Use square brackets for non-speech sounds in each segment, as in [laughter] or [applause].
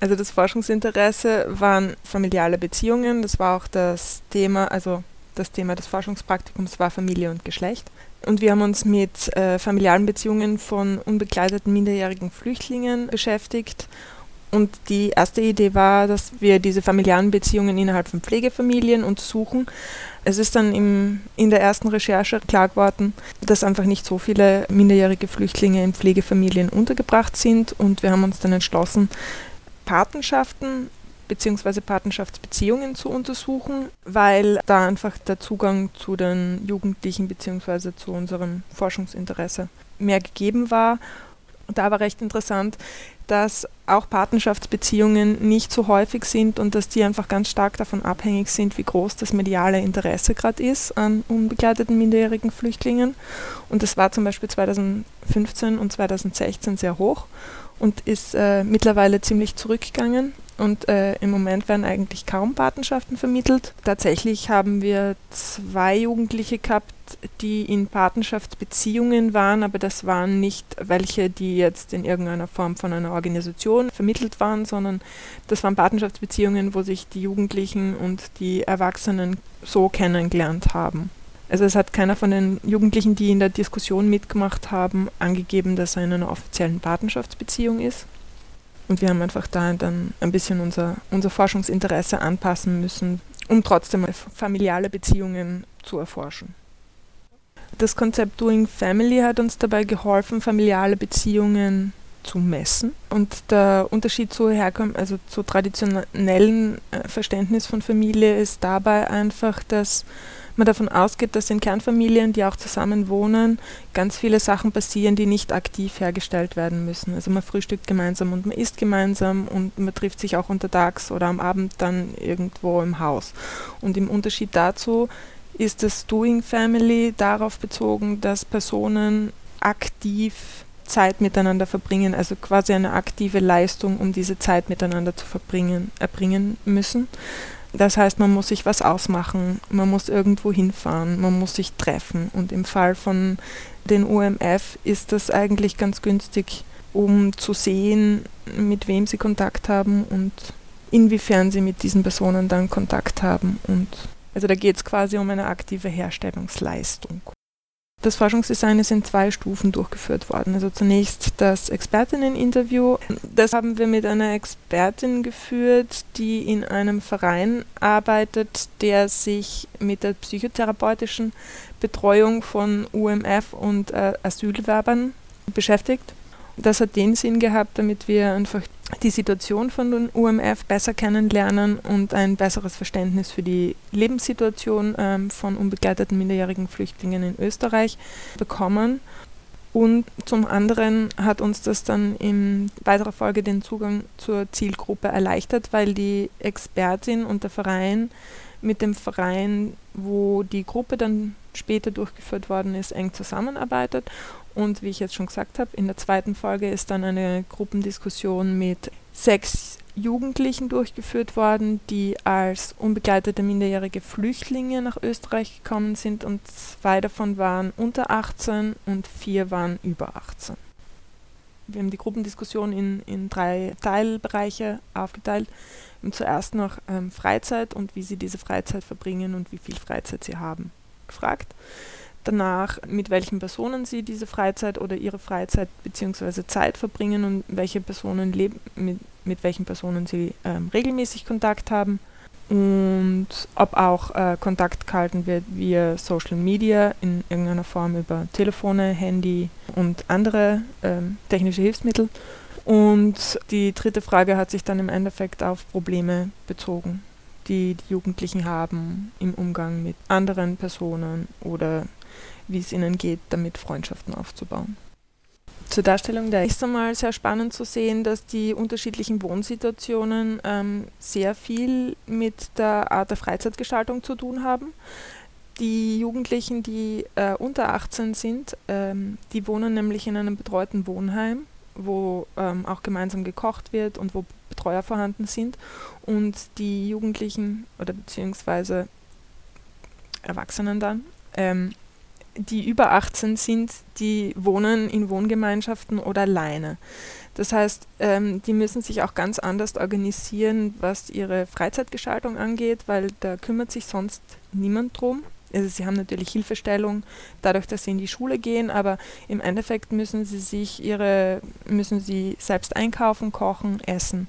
Also das Forschungsinteresse waren familiale Beziehungen. Das war auch das Thema, also das Thema des Forschungspraktikums war Familie und Geschlecht. Und wir haben uns mit äh, familialen Beziehungen von unbegleiteten minderjährigen Flüchtlingen beschäftigt. Und die erste Idee war, dass wir diese familialen Beziehungen innerhalb von Pflegefamilien untersuchen. Es ist dann im, in der ersten Recherche klar geworden, dass einfach nicht so viele minderjährige Flüchtlinge in Pflegefamilien untergebracht sind. Und wir haben uns dann entschlossen, Patenschaften bzw. Patenschaftsbeziehungen zu untersuchen, weil da einfach der Zugang zu den Jugendlichen bzw. zu unserem Forschungsinteresse mehr gegeben war. Da war recht interessant, dass auch Patenschaftsbeziehungen nicht so häufig sind und dass die einfach ganz stark davon abhängig sind, wie groß das mediale Interesse gerade ist an unbegleiteten minderjährigen Flüchtlingen. Und das war zum Beispiel 2015 und 2016 sehr hoch und ist äh, mittlerweile ziemlich zurückgegangen. Und äh, im Moment werden eigentlich kaum Patenschaften vermittelt. Tatsächlich haben wir zwei Jugendliche gehabt, die in Patenschaftsbeziehungen waren, aber das waren nicht welche, die jetzt in irgendeiner Form von einer Organisation vermittelt waren, sondern das waren Patenschaftsbeziehungen, wo sich die Jugendlichen und die Erwachsenen so kennengelernt haben. Also es hat keiner von den Jugendlichen, die in der Diskussion mitgemacht haben, angegeben, dass er in einer offiziellen Patenschaftsbeziehung ist. Und wir haben einfach da dann ein bisschen unser, unser Forschungsinteresse anpassen müssen, um trotzdem familiale Beziehungen zu erforschen. Das Konzept Doing Family hat uns dabei geholfen, familiale Beziehungen zu messen. Und der Unterschied zu herkommen, also zu traditionellen äh, Verständnis von Familie ist dabei einfach, dass man davon ausgeht, dass in Kernfamilien, die auch zusammen wohnen, ganz viele Sachen passieren, die nicht aktiv hergestellt werden müssen. Also man frühstückt gemeinsam und man isst gemeinsam und man trifft sich auch untertags oder am Abend dann irgendwo im Haus. Und im Unterschied dazu ist das Doing Family darauf bezogen, dass Personen aktiv Zeit miteinander verbringen, also quasi eine aktive Leistung, um diese Zeit miteinander zu verbringen, erbringen müssen. Das heißt, man muss sich was ausmachen, man muss irgendwo hinfahren, man muss sich treffen. Und im Fall von den UMF ist das eigentlich ganz günstig, um zu sehen, mit wem sie Kontakt haben und inwiefern sie mit diesen Personen dann Kontakt haben. Und also da geht es quasi um eine aktive Herstellungsleistung. Das Forschungsdesign ist in zwei Stufen durchgeführt worden. Also zunächst das Expertinneninterview. Das haben wir mit einer Expertin geführt, die in einem Verein arbeitet, der sich mit der psychotherapeutischen Betreuung von UMF und äh, Asylwerbern beschäftigt. Das hat den Sinn gehabt, damit wir einfach die Situation von den UMF besser kennenlernen und ein besseres Verständnis für die Lebenssituation ähm, von unbegleiteten minderjährigen Flüchtlingen in Österreich bekommen. Und zum anderen hat uns das dann in weiterer Folge den Zugang zur Zielgruppe erleichtert, weil die Expertin und der Verein mit dem Verein, wo die Gruppe dann später durchgeführt worden ist, eng zusammenarbeitet und wie ich jetzt schon gesagt habe, in der zweiten Folge ist dann eine Gruppendiskussion mit sechs Jugendlichen durchgeführt worden, die als unbegleitete minderjährige Flüchtlinge nach Österreich gekommen sind und zwei davon waren unter 18 und vier waren über 18. Wir haben die Gruppendiskussion in, in drei Teilbereiche aufgeteilt. Haben zuerst noch ähm, Freizeit und wie sie diese Freizeit verbringen und wie viel Freizeit sie haben gefragt danach, mit welchen Personen sie diese Freizeit oder ihre Freizeit bzw. Zeit verbringen und welche Personen leben, mit, mit welchen Personen sie ähm, regelmäßig Kontakt haben und ob auch äh, Kontakt gehalten wird via Social Media in irgendeiner Form über Telefone, Handy und andere ähm, technische Hilfsmittel. Und die dritte Frage hat sich dann im Endeffekt auf Probleme bezogen, die die Jugendlichen haben im Umgang mit anderen Personen oder wie es ihnen geht, damit Freundschaften aufzubauen. Zur Darstellung der ist einmal sehr spannend zu sehen, dass die unterschiedlichen Wohnsituationen ähm, sehr viel mit der Art der Freizeitgestaltung zu tun haben. Die Jugendlichen, die äh, unter 18 sind, ähm, die wohnen nämlich in einem betreuten Wohnheim, wo ähm, auch gemeinsam gekocht wird und wo Betreuer vorhanden sind. Und die Jugendlichen oder beziehungsweise Erwachsenen dann ähm, die über 18 sind, die wohnen in Wohngemeinschaften oder alleine. Das heißt, ähm, die müssen sich auch ganz anders organisieren, was ihre Freizeitgestaltung angeht, weil da kümmert sich sonst niemand drum. Also sie haben natürlich Hilfestellung dadurch, dass sie in die Schule gehen, aber im Endeffekt müssen sie sich ihre, müssen sie selbst einkaufen, kochen, essen.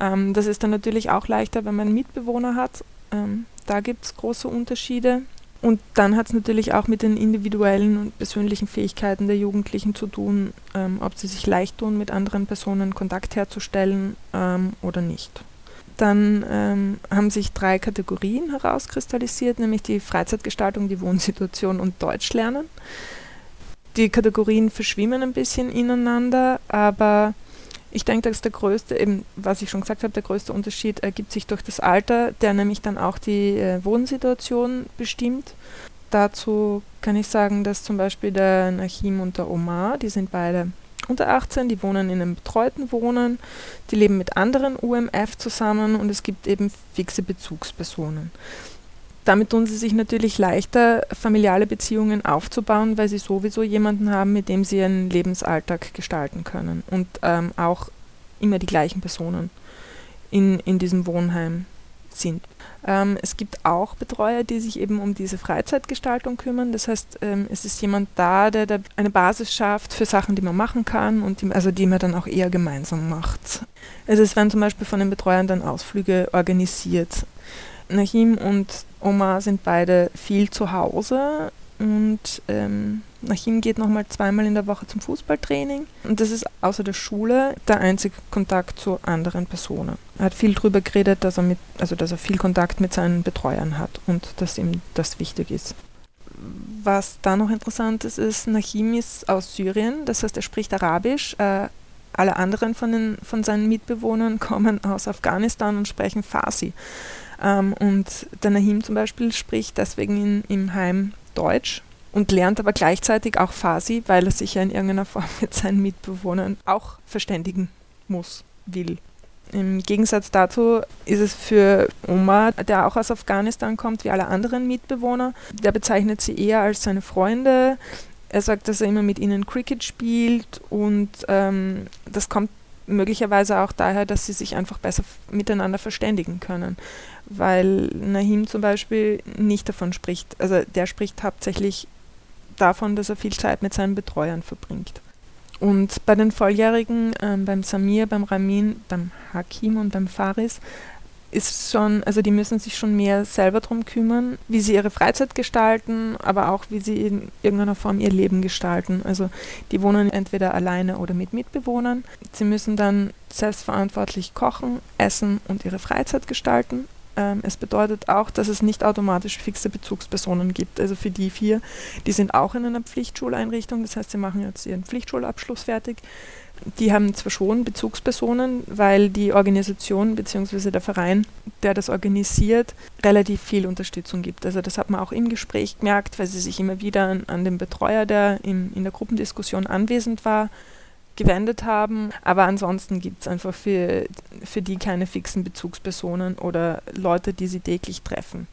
Ähm, das ist dann natürlich auch leichter, wenn man Mitbewohner hat. Ähm, da gibt es große Unterschiede. Und dann hat es natürlich auch mit den individuellen und persönlichen Fähigkeiten der Jugendlichen zu tun, ähm, ob sie sich leicht tun, mit anderen Personen Kontakt herzustellen ähm, oder nicht. Dann ähm, haben sich drei Kategorien herauskristallisiert, nämlich die Freizeitgestaltung, die Wohnsituation und Deutschlernen. Die Kategorien verschwimmen ein bisschen ineinander, aber ich denke, dass der größte, eben, was ich schon gesagt habe, der größte Unterschied ergibt sich durch das Alter, der nämlich dann auch die äh, Wohnsituation bestimmt. Dazu kann ich sagen, dass zum Beispiel der Nachim und der Omar, die sind beide unter 18, die wohnen in einem betreuten Wohnen, die leben mit anderen UMF zusammen und es gibt eben fixe Bezugspersonen. Damit tun sie sich natürlich leichter, familiale Beziehungen aufzubauen, weil sie sowieso jemanden haben, mit dem sie ihren Lebensalltag gestalten können und ähm, auch immer die gleichen Personen in, in diesem Wohnheim sind. Ähm, es gibt auch Betreuer, die sich eben um diese Freizeitgestaltung kümmern. Das heißt, ähm, es ist jemand da, der da eine Basis schafft für Sachen, die man machen kann und die, also die man dann auch eher gemeinsam macht. Also es werden zum Beispiel von den Betreuern dann Ausflüge organisiert. Nahim und Oma sind beide viel zu Hause und ähm, Nahim geht nochmal zweimal in der Woche zum Fußballtraining und das ist außer der Schule der einzige Kontakt zu anderen Personen. Er hat viel darüber geredet, dass er, mit, also dass er viel Kontakt mit seinen Betreuern hat und dass ihm das wichtig ist. Was da noch interessant ist, ist, Nahim ist aus Syrien, das heißt, er spricht Arabisch. Äh, alle anderen von, den, von seinen Mitbewohnern [laughs] kommen aus Afghanistan und sprechen Farsi. Ähm, und der Nahim zum Beispiel spricht deswegen in, im Heim Deutsch und lernt aber gleichzeitig auch Farsi, weil er sich ja in irgendeiner Form [laughs] mit seinen Mitbewohnern auch verständigen muss, will. Im Gegensatz dazu ist es für Omar, der auch aus Afghanistan kommt, wie alle anderen Mitbewohner, der bezeichnet sie eher als seine Freunde. Er sagt, dass er immer mit ihnen Cricket spielt und ähm, das kommt möglicherweise auch daher, dass sie sich einfach besser miteinander verständigen können weil Nahim zum Beispiel nicht davon spricht. Also der spricht hauptsächlich davon, dass er viel Zeit mit seinen Betreuern verbringt. Und bei den Volljährigen, ähm, beim Samir, beim Ramin, beim Hakim und beim Faris, ist schon, also die müssen sich schon mehr selber darum kümmern, wie sie ihre Freizeit gestalten, aber auch wie sie in irgendeiner Form ihr Leben gestalten. Also die wohnen entweder alleine oder mit Mitbewohnern. Sie müssen dann selbstverantwortlich kochen, essen und ihre Freizeit gestalten. Ähm, es bedeutet auch, dass es nicht automatisch fixe Bezugspersonen gibt. Also für die vier, die sind auch in einer Pflichtschuleinrichtung, das heißt, sie machen jetzt ihren Pflichtschulabschluss fertig. Die haben zwar schon Bezugspersonen, weil die Organisation bzw. der Verein, der das organisiert, relativ viel Unterstützung gibt. Also das hat man auch im Gespräch gemerkt, weil sie sich immer wieder an, den Betreuer, der im, in der Gruppendiskussion anwesend war, gewendet haben. Aber ansonsten gibt es einfach für, für die keine fixen Bezugspersonen oder Leute, die sie täglich treffen.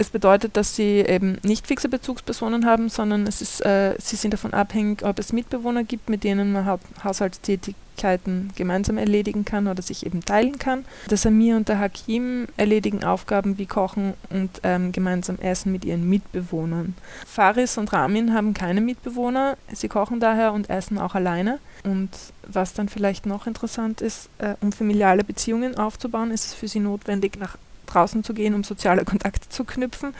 Es bedeutet, dass sie eben nicht fixe Bezugspersonen haben, sondern es ist, äh, sie sind davon abhängig, ob es Mitbewohner gibt, mit denen man ha Haushaltstätigkeiten gemeinsam erledigen kann oder sich eben teilen kann. Der Samir und der Hakim erledigen Aufgaben wie Kochen und ähm, gemeinsam Essen mit ihren Mitbewohnern. Faris und Ramin haben keine Mitbewohner, sie kochen daher und essen auch alleine. Und was dann vielleicht noch interessant ist, äh, um familiale Beziehungen aufzubauen, ist es für sie notwendig, nach draußen zu gehen, um soziale Kontakte zu knüpfen.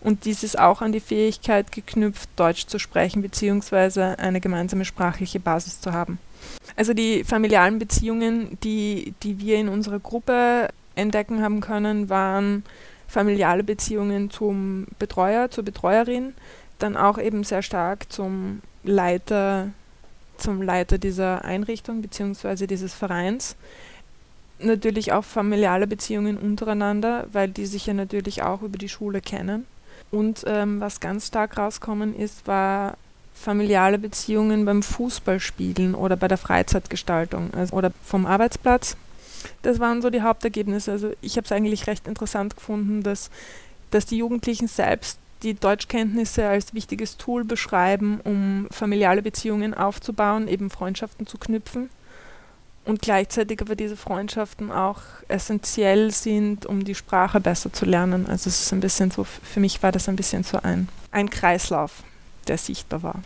Und dies ist auch an die Fähigkeit geknüpft, Deutsch zu sprechen bzw. eine gemeinsame sprachliche Basis zu haben. Also die familialen Beziehungen, die, die wir in unserer Gruppe entdecken haben können, waren familiale Beziehungen zum Betreuer, zur Betreuerin, dann auch eben sehr stark zum Leiter, zum Leiter dieser Einrichtung bzw. dieses Vereins natürlich auch familiale Beziehungen untereinander, weil die sich ja natürlich auch über die Schule kennen. Und ähm, was ganz stark rauskommen ist, war familiale Beziehungen beim Fußballspielen oder bei der Freizeitgestaltung also, oder vom Arbeitsplatz. Das waren so die Hauptergebnisse. Also ich habe es eigentlich recht interessant gefunden, dass, dass die Jugendlichen selbst die Deutschkenntnisse als wichtiges Tool beschreiben, um familiale Beziehungen aufzubauen, eben Freundschaften zu knüpfen. Und gleichzeitig aber diese Freundschaften auch essentiell sind, um die Sprache besser zu lernen. Also es ist ein bisschen so, für mich war das ein bisschen so ein, ein Kreislauf, der sichtbar war.